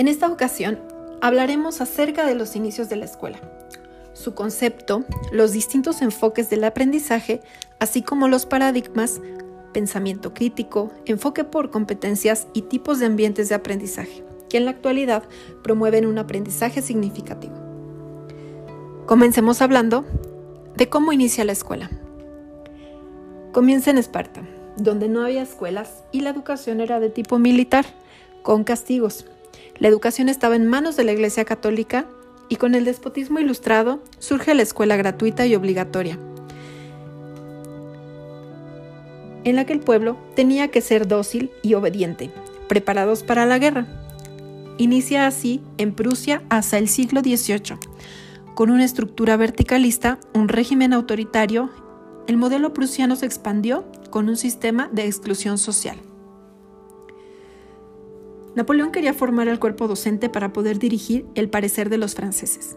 En esta ocasión hablaremos acerca de los inicios de la escuela, su concepto, los distintos enfoques del aprendizaje, así como los paradigmas, pensamiento crítico, enfoque por competencias y tipos de ambientes de aprendizaje, que en la actualidad promueven un aprendizaje significativo. Comencemos hablando de cómo inicia la escuela. Comienza en Esparta, donde no había escuelas y la educación era de tipo militar, con castigos, la educación estaba en manos de la Iglesia Católica y con el despotismo ilustrado surge la escuela gratuita y obligatoria, en la que el pueblo tenía que ser dócil y obediente, preparados para la guerra. Inicia así en Prusia hasta el siglo XVIII. Con una estructura verticalista, un régimen autoritario, el modelo prusiano se expandió con un sistema de exclusión social. Napoleón quería formar al cuerpo docente para poder dirigir el parecer de los franceses.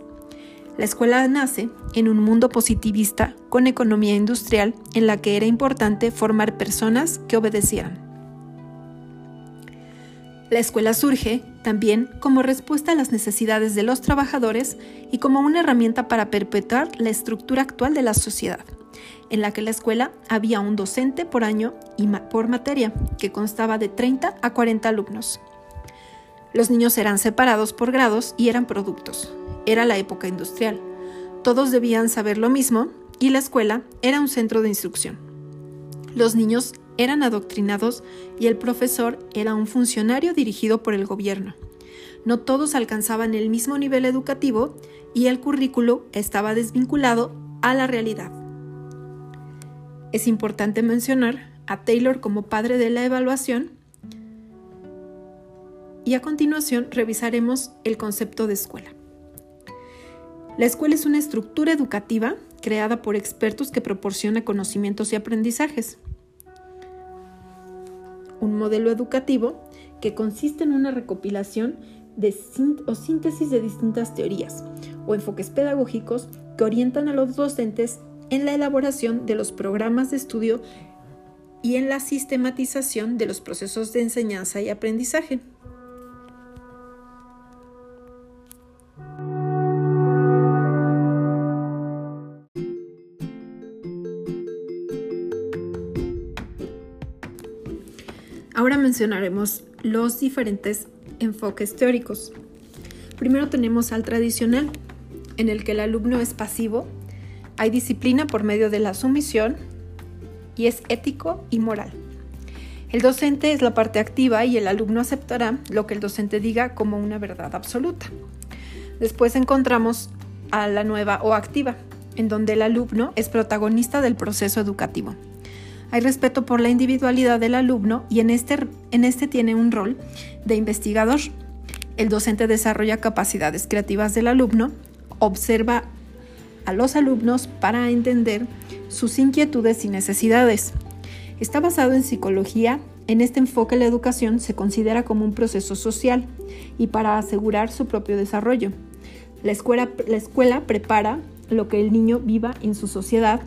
La escuela nace en un mundo positivista con economía industrial en la que era importante formar personas que obedecieran. La escuela surge también como respuesta a las necesidades de los trabajadores y como una herramienta para perpetuar la estructura actual de la sociedad, en la que la escuela había un docente por año y por materia, que constaba de 30 a 40 alumnos. Los niños eran separados por grados y eran productos. Era la época industrial. Todos debían saber lo mismo y la escuela era un centro de instrucción. Los niños eran adoctrinados y el profesor era un funcionario dirigido por el gobierno. No todos alcanzaban el mismo nivel educativo y el currículo estaba desvinculado a la realidad. Es importante mencionar a Taylor como padre de la evaluación y a continuación revisaremos el concepto de escuela. La escuela es una estructura educativa creada por expertos que proporciona conocimientos y aprendizajes. Un modelo educativo que consiste en una recopilación o síntesis de distintas teorías o enfoques pedagógicos que orientan a los docentes en la elaboración de los programas de estudio y en la sistematización de los procesos de enseñanza y aprendizaje. Mencionaremos los diferentes enfoques teóricos. Primero tenemos al tradicional, en el que el alumno es pasivo, hay disciplina por medio de la sumisión y es ético y moral. El docente es la parte activa y el alumno aceptará lo que el docente diga como una verdad absoluta. Después encontramos a la nueva o activa, en donde el alumno es protagonista del proceso educativo. Hay respeto por la individualidad del alumno y en este, en este tiene un rol de investigador. El docente desarrolla capacidades creativas del alumno, observa a los alumnos para entender sus inquietudes y necesidades. Está basado en psicología. En este enfoque la educación se considera como un proceso social y para asegurar su propio desarrollo. La escuela, la escuela prepara lo que el niño viva en su sociedad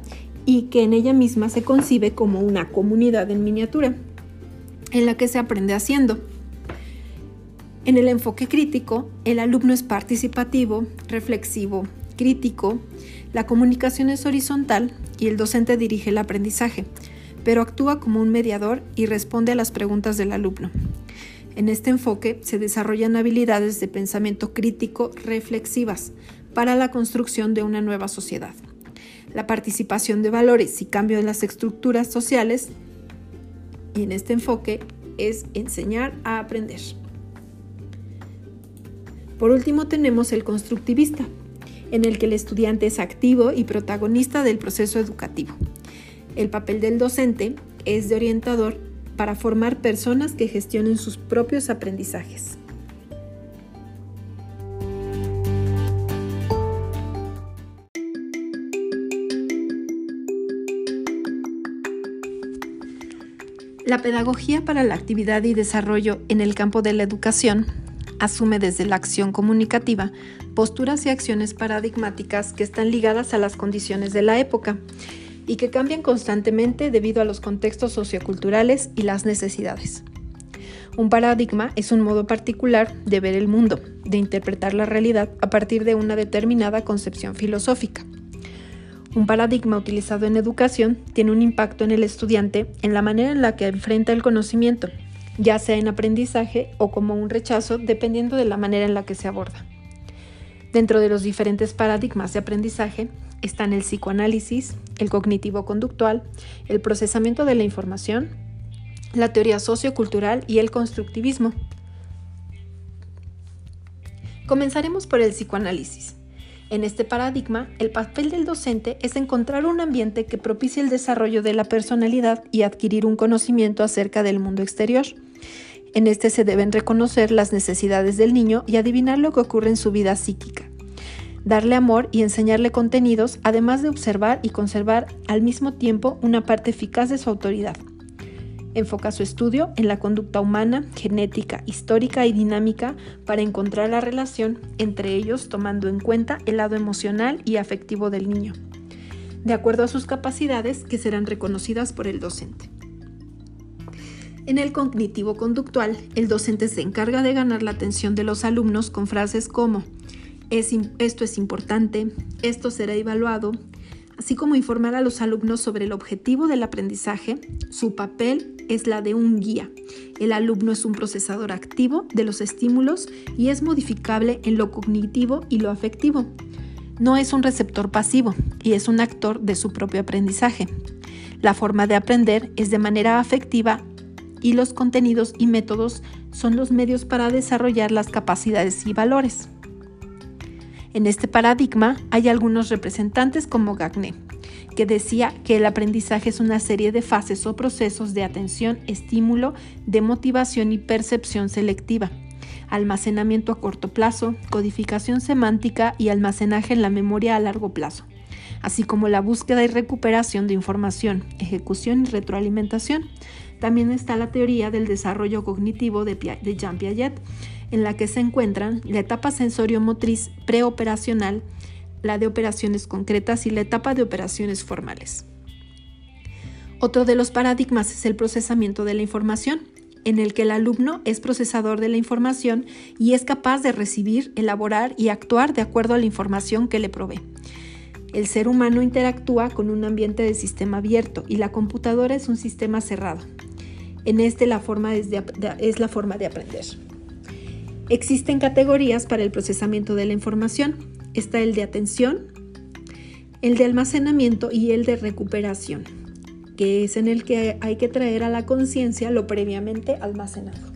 y que en ella misma se concibe como una comunidad en miniatura, en la que se aprende haciendo. En el enfoque crítico, el alumno es participativo, reflexivo, crítico, la comunicación es horizontal y el docente dirige el aprendizaje, pero actúa como un mediador y responde a las preguntas del alumno. En este enfoque se desarrollan habilidades de pensamiento crítico reflexivas para la construcción de una nueva sociedad la participación de valores y cambio de las estructuras sociales. Y en este enfoque es enseñar a aprender. Por último tenemos el constructivista, en el que el estudiante es activo y protagonista del proceso educativo. El papel del docente es de orientador para formar personas que gestionen sus propios aprendizajes. La pedagogía para la actividad y desarrollo en el campo de la educación asume desde la acción comunicativa posturas y acciones paradigmáticas que están ligadas a las condiciones de la época y que cambian constantemente debido a los contextos socioculturales y las necesidades. Un paradigma es un modo particular de ver el mundo, de interpretar la realidad a partir de una determinada concepción filosófica. Un paradigma utilizado en educación tiene un impacto en el estudiante en la manera en la que enfrenta el conocimiento, ya sea en aprendizaje o como un rechazo, dependiendo de la manera en la que se aborda. Dentro de los diferentes paradigmas de aprendizaje están el psicoanálisis, el cognitivo-conductual, el procesamiento de la información, la teoría sociocultural y el constructivismo. Comenzaremos por el psicoanálisis. En este paradigma, el papel del docente es encontrar un ambiente que propicie el desarrollo de la personalidad y adquirir un conocimiento acerca del mundo exterior. En este se deben reconocer las necesidades del niño y adivinar lo que ocurre en su vida psíquica. Darle amor y enseñarle contenidos, además de observar y conservar al mismo tiempo una parte eficaz de su autoridad. Enfoca su estudio en la conducta humana, genética, histórica y dinámica para encontrar la relación entre ellos tomando en cuenta el lado emocional y afectivo del niño, de acuerdo a sus capacidades que serán reconocidas por el docente. En el cognitivo conductual, el docente se encarga de ganar la atención de los alumnos con frases como esto es importante, esto será evaluado, así como informar a los alumnos sobre el objetivo del aprendizaje. Su papel es la de un guía. El alumno es un procesador activo de los estímulos y es modificable en lo cognitivo y lo afectivo. No es un receptor pasivo y es un actor de su propio aprendizaje. La forma de aprender es de manera afectiva y los contenidos y métodos son los medios para desarrollar las capacidades y valores. En este paradigma hay algunos representantes como Gagné, que decía que el aprendizaje es una serie de fases o procesos de atención, estímulo, de motivación y percepción selectiva, almacenamiento a corto plazo, codificación semántica y almacenaje en la memoria a largo plazo, así como la búsqueda y recuperación de información, ejecución y retroalimentación. También está la teoría del desarrollo cognitivo de, Jean Piaget, en la que se encuentran la etapa sensorio-motriz preoperacional, la de operaciones concretas y la etapa de operaciones formales. Otro de los paradigmas es el procesamiento de la información, en el que el alumno es procesador de la información y es capaz de recibir, elaborar y actuar de acuerdo a la información que le provee. El ser humano interactúa con un ambiente de sistema abierto y la computadora es un sistema cerrado. En este la forma es, es la forma de aprender. Existen categorías para el procesamiento de la información. Está el de atención, el de almacenamiento y el de recuperación, que es en el que hay que traer a la conciencia lo previamente almacenado.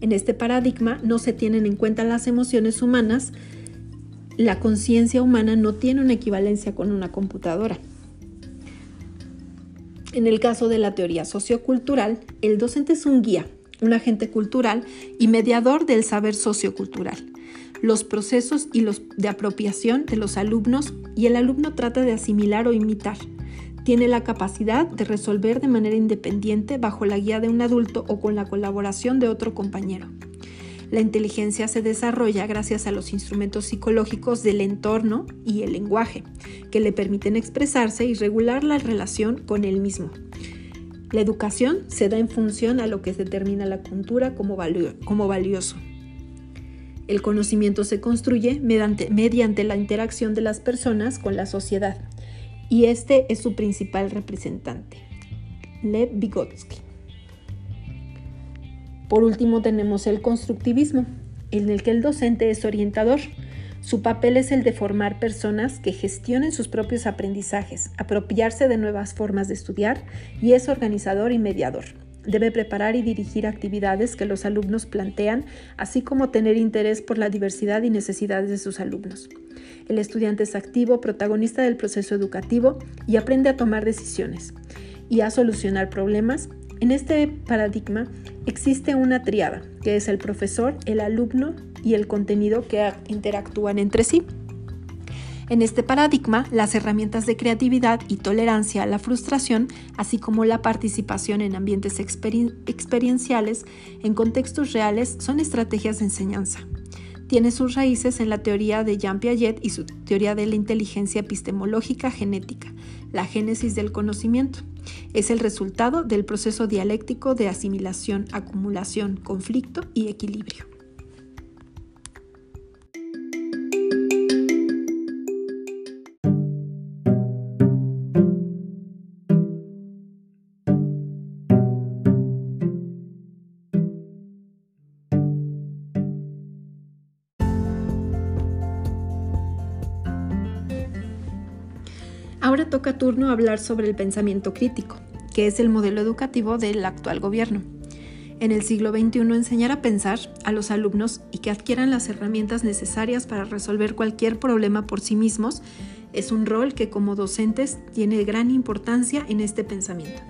En este paradigma no se tienen en cuenta las emociones humanas, la conciencia humana no tiene una equivalencia con una computadora. En el caso de la teoría sociocultural, el docente es un guía, un agente cultural y mediador del saber sociocultural, los procesos y los de apropiación de los alumnos y el alumno trata de asimilar o imitar. Tiene la capacidad de resolver de manera independiente bajo la guía de un adulto o con la colaboración de otro compañero. La inteligencia se desarrolla gracias a los instrumentos psicológicos del entorno y el lenguaje, que le permiten expresarse y regular la relación con él mismo. La educación se da en función a lo que determina la cultura como, como valioso. El conocimiento se construye mediante, mediante la interacción de las personas con la sociedad, y este es su principal representante, Lev Vygotsky. Por último tenemos el constructivismo, en el que el docente es orientador. Su papel es el de formar personas que gestionen sus propios aprendizajes, apropiarse de nuevas formas de estudiar y es organizador y mediador. Debe preparar y dirigir actividades que los alumnos plantean, así como tener interés por la diversidad y necesidades de sus alumnos. El estudiante es activo, protagonista del proceso educativo y aprende a tomar decisiones y a solucionar problemas en este paradigma existe una triada, que es el profesor, el alumno y el contenido que interactúan entre sí. En este paradigma, las herramientas de creatividad y tolerancia a la frustración, así como la participación en ambientes experienciales en contextos reales, son estrategias de enseñanza. Tiene sus raíces en la teoría de Jean Piaget y su teoría de la inteligencia epistemológica genética, la génesis del conocimiento es el resultado del proceso dialéctico de asimilación, acumulación, conflicto y equilibrio. Toca turno hablar sobre el pensamiento crítico, que es el modelo educativo del actual gobierno. En el siglo XXI enseñar a pensar a los alumnos y que adquieran las herramientas necesarias para resolver cualquier problema por sí mismos es un rol que como docentes tiene gran importancia en este pensamiento.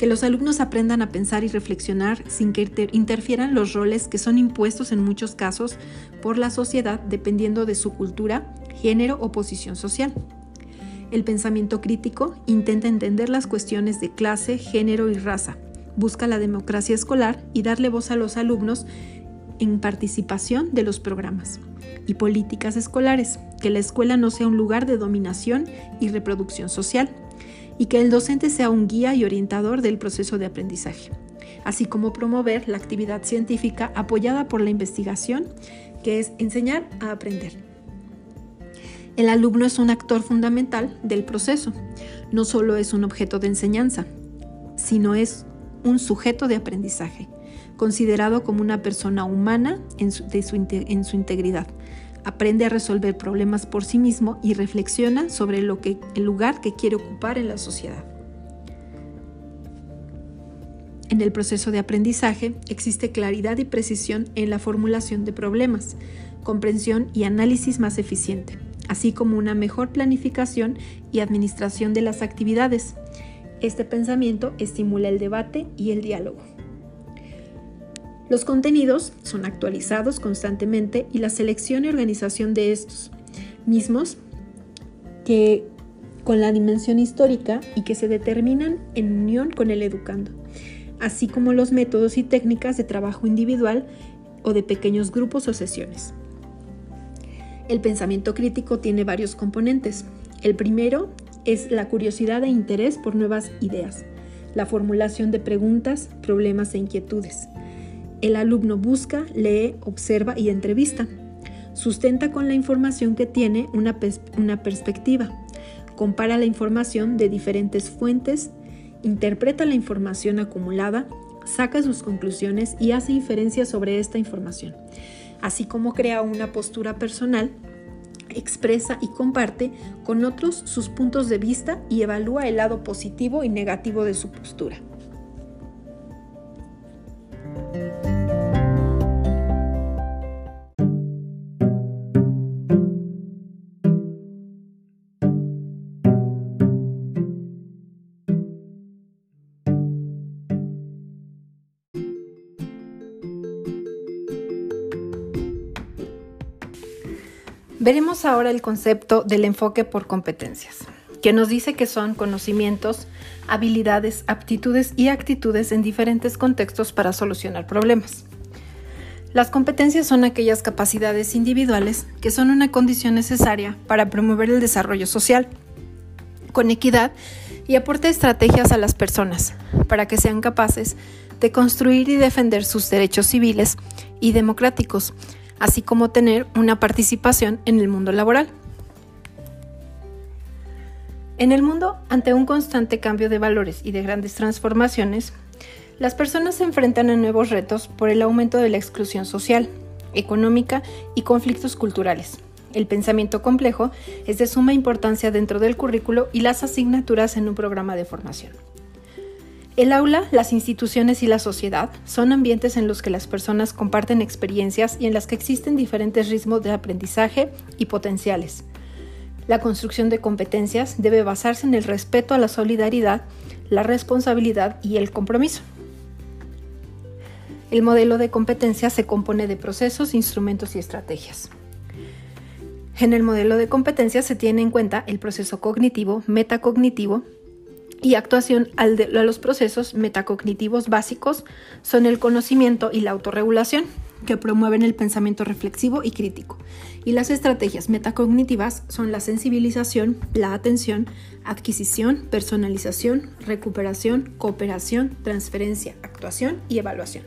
Que los alumnos aprendan a pensar y reflexionar sin que interfieran los roles que son impuestos en muchos casos por la sociedad dependiendo de su cultura, género o posición social. El pensamiento crítico intenta entender las cuestiones de clase, género y raza. Busca la democracia escolar y darle voz a los alumnos en participación de los programas. Y políticas escolares, que la escuela no sea un lugar de dominación y reproducción social, y que el docente sea un guía y orientador del proceso de aprendizaje, así como promover la actividad científica apoyada por la investigación, que es enseñar a aprender. El alumno es un actor fundamental del proceso. No solo es un objeto de enseñanza, sino es un sujeto de aprendizaje, considerado como una persona humana en su, integridad. Aprende a resolver problemas por sí mismo y reflexiona sobre el lugar que quiere ocupar en la sociedad. En el proceso de aprendizaje existe claridad y precisión en la formulación de problemas, comprensión y análisis más eficiente así como una mejor planificación y administración de las actividades. Este pensamiento estimula el debate y el diálogo. Los contenidos son actualizados constantemente y la selección y organización de estos mismos que con la dimensión histórica y que se determinan en unión con el educando, así como los métodos y técnicas de trabajo individual o de pequeños grupos o sesiones. El pensamiento crítico tiene varios componentes. El primero es la curiosidad e interés por nuevas ideas, la formulación de preguntas, problemas e inquietudes. El alumno busca, lee, observa y entrevista. Sustenta con la información que tiene una, una perspectiva. Compara la información de diferentes fuentes, interpreta la información acumulada, saca sus conclusiones y hace inferencias sobre esta información así como crea una postura personal, expresa y comparte con otros sus puntos de vista y evalúa el lado positivo y negativo de su postura. Veremos ahora el concepto del enfoque por competencias, que nos dice que son conocimientos, habilidades, aptitudes y actitudes en diferentes contextos para solucionar problemas. Las competencias son aquellas capacidades individuales que son una condición necesaria para promover el desarrollo social, con equidad y aporta estrategias a las personas para que sean capaces de construir y defender sus derechos civiles y democráticos, así como tener una participación en el mundo laboral. En el mundo, ante un constante cambio de valores y de grandes transformaciones, las personas se enfrentan a nuevos retos por el aumento de la exclusión social, económica y conflictos culturales. El pensamiento complejo es de suma importancia dentro del currículo y las asignaturas en un programa de formación. El aula, las instituciones y la sociedad son ambientes en los que las personas comparten experiencias y en las que existen diferentes ritmos de aprendizaje y potenciales. La construcción de competencias debe basarse en el respeto a la solidaridad, la responsabilidad y el compromiso. El modelo de competencias se compone de procesos, instrumentos y estrategias. En el modelo de competencias se tiene en cuenta el proceso cognitivo, metacognitivo, y actuación a los procesos metacognitivos básicos son el conocimiento y la autorregulación, que promueven el pensamiento reflexivo y crítico. Y las estrategias metacognitivas son la sensibilización, la atención, adquisición, personalización, recuperación, cooperación, transferencia, actuación y evaluación.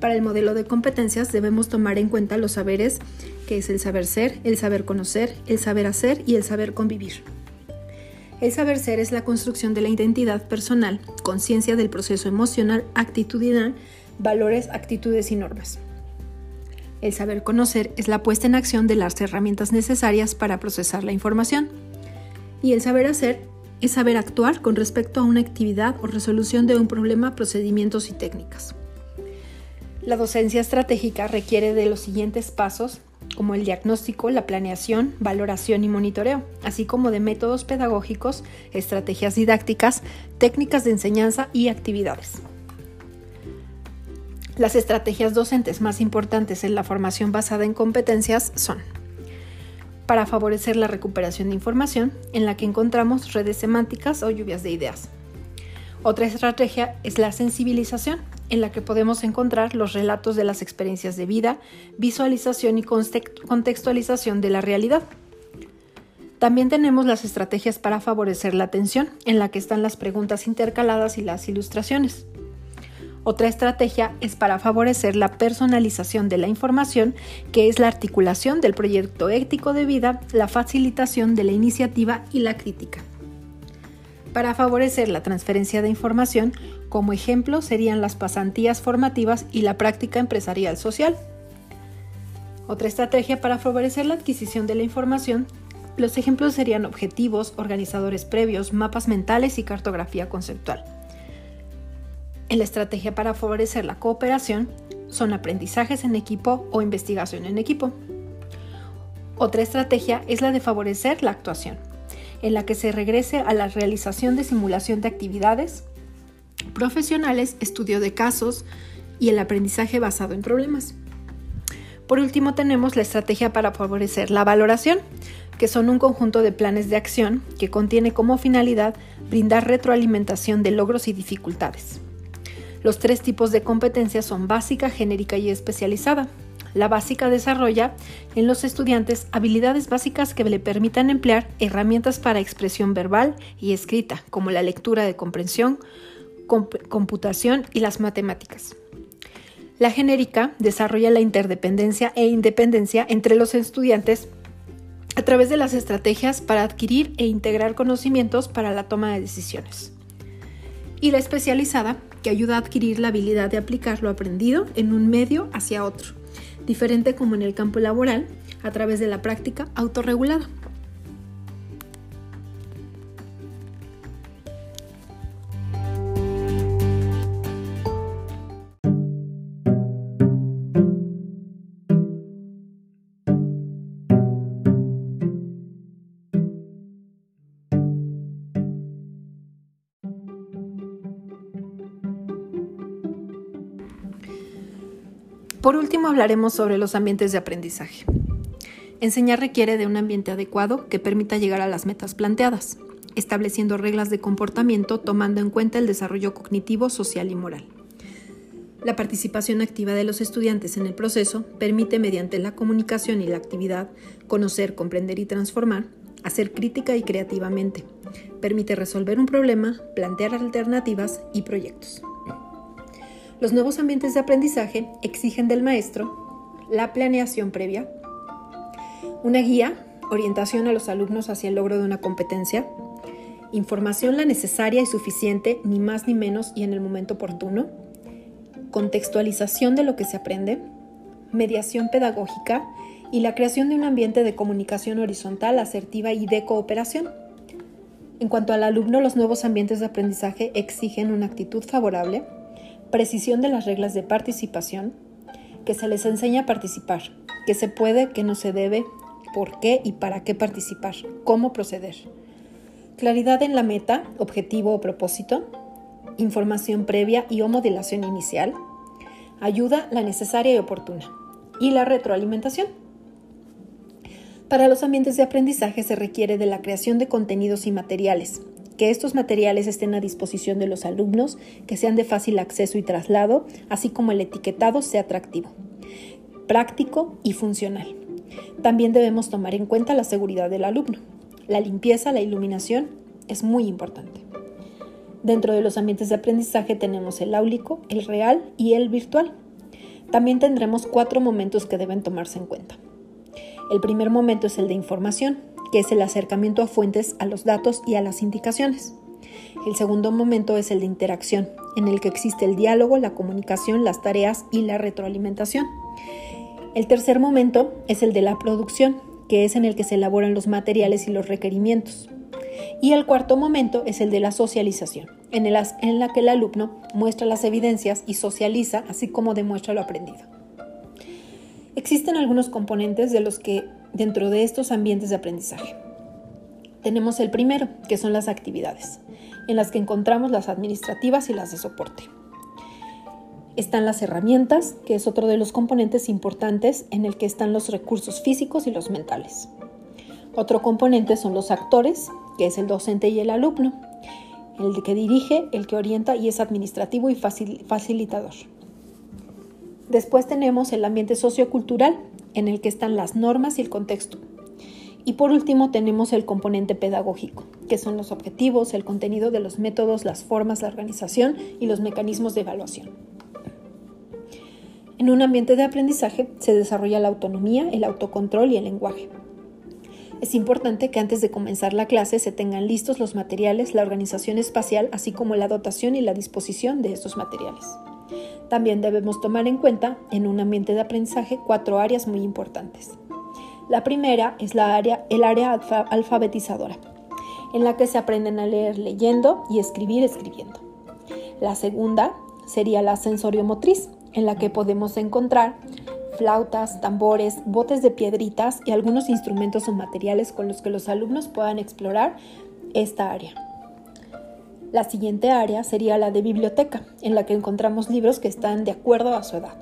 Para el modelo de competencias debemos tomar en cuenta los saberes, que es el saber ser, el saber conocer, el saber hacer y el saber convivir. El saber ser es la construcción de la identidad personal, conciencia del proceso emocional, actitudinal, valores, actitudes y normas. El saber conocer es la puesta en acción de las herramientas necesarias para procesar la información. Y el saber hacer es saber actuar con respecto a una actividad o resolución de un problema, procedimientos y técnicas. La docencia estratégica requiere de los siguientes pasos, como el diagnóstico, la planeación, valoración y monitoreo, así como de métodos pedagógicos, estrategias didácticas, técnicas de enseñanza y actividades. Las estrategias docentes más importantes en la formación basada en competencias son para favorecer la recuperación de información, en la que encontramos redes semánticas o lluvias de ideas. Otra estrategia es la sensibilización, en la que podemos encontrar los relatos de las experiencias de vida, visualización y contextualización de la realidad. También tenemos las estrategias para favorecer la atención, en la que están las preguntas intercaladas y las ilustraciones. Otra estrategia es para favorecer la personalización de la información, que es la articulación del proyecto ético de vida, la facilitación de la iniciativa y la crítica. Para favorecer la transferencia de información, como ejemplo serían las pasantías formativas y la práctica empresarial social. Otra estrategia para favorecer la adquisición de la información, los ejemplos serían objetivos, organizadores previos, mapas mentales y cartografía conceptual. En la estrategia para favorecer la cooperación son aprendizajes en equipo o investigación en equipo. Otra estrategia es la de favorecer la actuación, en la que se regrese a la realización de simulación de actividades profesionales, estudio de casos y el aprendizaje basado en problemas. Por último tenemos la estrategia para favorecer la valoración, que son un conjunto de planes de acción que contiene como finalidad brindar retroalimentación de logros y dificultades. Los tres tipos de competencias son básica, genérica y especializada. La básica desarrolla en los estudiantes habilidades básicas que le permitan emplear herramientas para expresión verbal y escrita, como la lectura de comprensión, computación y las matemáticas. La genérica desarrolla la interdependencia e independencia entre los estudiantes a través de las estrategias para adquirir e integrar conocimientos para la toma de decisiones. Y la especializada que ayuda a adquirir la habilidad de aplicar lo aprendido en un medio hacia otro, diferente como en el campo laboral, a través de la práctica autorregulada. Por último, hablaremos sobre los ambientes de aprendizaje. Enseñar requiere de un ambiente adecuado que permita llegar a las metas planteadas, estableciendo reglas de comportamiento tomando en cuenta el desarrollo cognitivo, social y moral. La participación activa de los estudiantes en el proceso permite, mediante la comunicación y la actividad, conocer, comprender y transformar, hacer crítica y creativamente. Permite resolver un problema, plantear alternativas y proyectos. Los nuevos ambientes de aprendizaje exigen del maestro la planeación previa, una guía, orientación a los alumnos hacia el logro de una competencia, información la necesaria y suficiente, ni más ni menos y en el momento oportuno, contextualización de lo que se aprende, mediación pedagógica y la creación de un ambiente de comunicación horizontal, asertiva y de cooperación. En cuanto al alumno, los nuevos ambientes de aprendizaje exigen una actitud favorable, precisión de las reglas de participación, que se les enseña a participar, que se puede, que no se debe, por qué y para qué participar, cómo proceder. Claridad en la meta, objetivo o propósito, información previa y o modelación inicial, ayuda la necesaria y oportuna, y la retroalimentación. Para los ambientes de aprendizaje se requiere de la creación de contenidos y materiales, que estos materiales estén a disposición de los alumnos, que sean de fácil acceso y traslado, así como el etiquetado sea atractivo. práctico y funcional. También debemos tomar en cuenta la seguridad del alumno. La limpieza, la iluminación es muy importante. Dentro de los ambientes de aprendizaje tenemos el áulico, el real y el virtual. También tendremos cuatro momentos que deben tomarse en cuenta. El primer momento es el de información, que es el acercamiento a fuentes, a los datos y a las indicaciones. El segundo momento es el de interacción, en el que existe el diálogo, la comunicación, las tareas y la retroalimentación. El tercer momento es el de la producción, que es en el que se elaboran los materiales y los requerimientos. Y el cuarto momento es el de la socialización, en, el, la que el alumno muestra las evidencias y socializa, así como demuestra lo aprendido. Existen algunos componentes de los que dentro de estos ambientes de aprendizaje. Tenemos el primero, que son las actividades, en las que encontramos las administrativas y las de soporte. Están las herramientas, que es otro de los componentes importantes en el que están los recursos físicos y los mentales. Otro componente son los actores, que es el docente y el alumno, el que dirige, el que orienta y es administrativo y facilitador. Después tenemos el ambiente sociocultural, en el que están las normas y el contexto. Y por último tenemos el componente pedagógico, que son los objetivos, el contenido de los métodos, las formas, la organización y los mecanismos de evaluación. En un ambiente de aprendizaje se desarrolla la autonomía, el autocontrol y el lenguaje. Es importante que antes de comenzar la clase se tengan listos los materiales, la organización espacial, así como la dotación y la disposición de estos materiales. También debemos tomar en cuenta en un ambiente de aprendizaje cuatro áreas muy importantes. La primera es el área alfabetizadora, en la que se aprenden a leer leyendo y escribir escribiendo. La segunda sería la sensoriomotriz, en la que podemos encontrar flautas, tambores, botes de piedritas y algunos instrumentos o materiales con los que los alumnos puedan explorar esta área. La siguiente área sería la de biblioteca, en la que encontramos libros que están de acuerdo a su edad.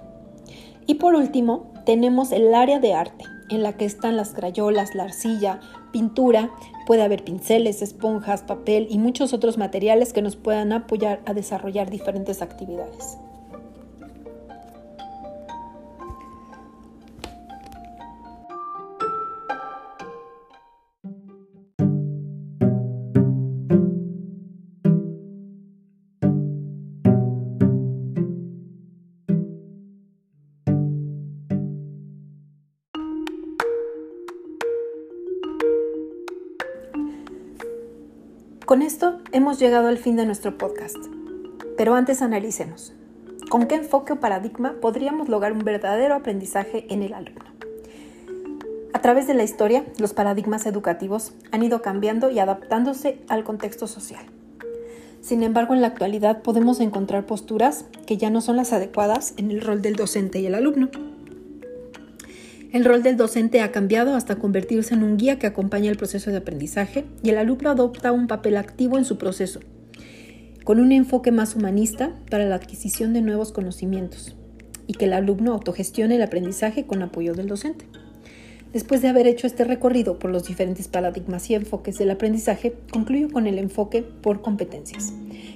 Y por último, tenemos el área de arte, en la que están las crayolas, la arcilla, pintura, puede haber pinceles, esponjas, papel y muchos otros materiales que nos puedan apoyar a desarrollar diferentes actividades. Con esto hemos llegado al fin de nuestro podcast. Pero antes analicemos. ¿Con qué enfoque o paradigma podríamos lograr un verdadero aprendizaje en el alumno? A través de la historia, los paradigmas educativos han ido cambiando y adaptándose al contexto social. Sin embargo, en la actualidad podemos encontrar posturas que ya no son las adecuadas en el rol del docente y el alumno. El rol del docente ha cambiado hasta convertirse en un guía que acompaña el proceso de aprendizaje y el alumno adopta un papel activo en su proceso, con un enfoque más humanista para la adquisición de nuevos conocimientos y que el alumno autogestione el aprendizaje con apoyo del docente. Después de haber hecho este recorrido por los diferentes paradigmas y enfoques del aprendizaje, concluyo con el enfoque por competencias,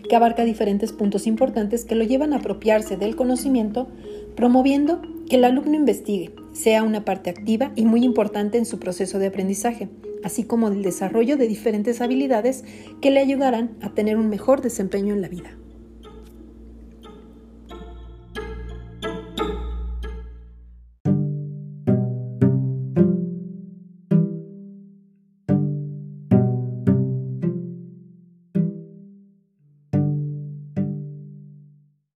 que abarca diferentes puntos importantes que lo llevan a apropiarse del conocimiento, promoviendo que el alumno investigue, sea una parte activa y muy importante en su proceso de aprendizaje, así como del desarrollo de diferentes habilidades que le ayudarán a tener un mejor desempeño en la vida.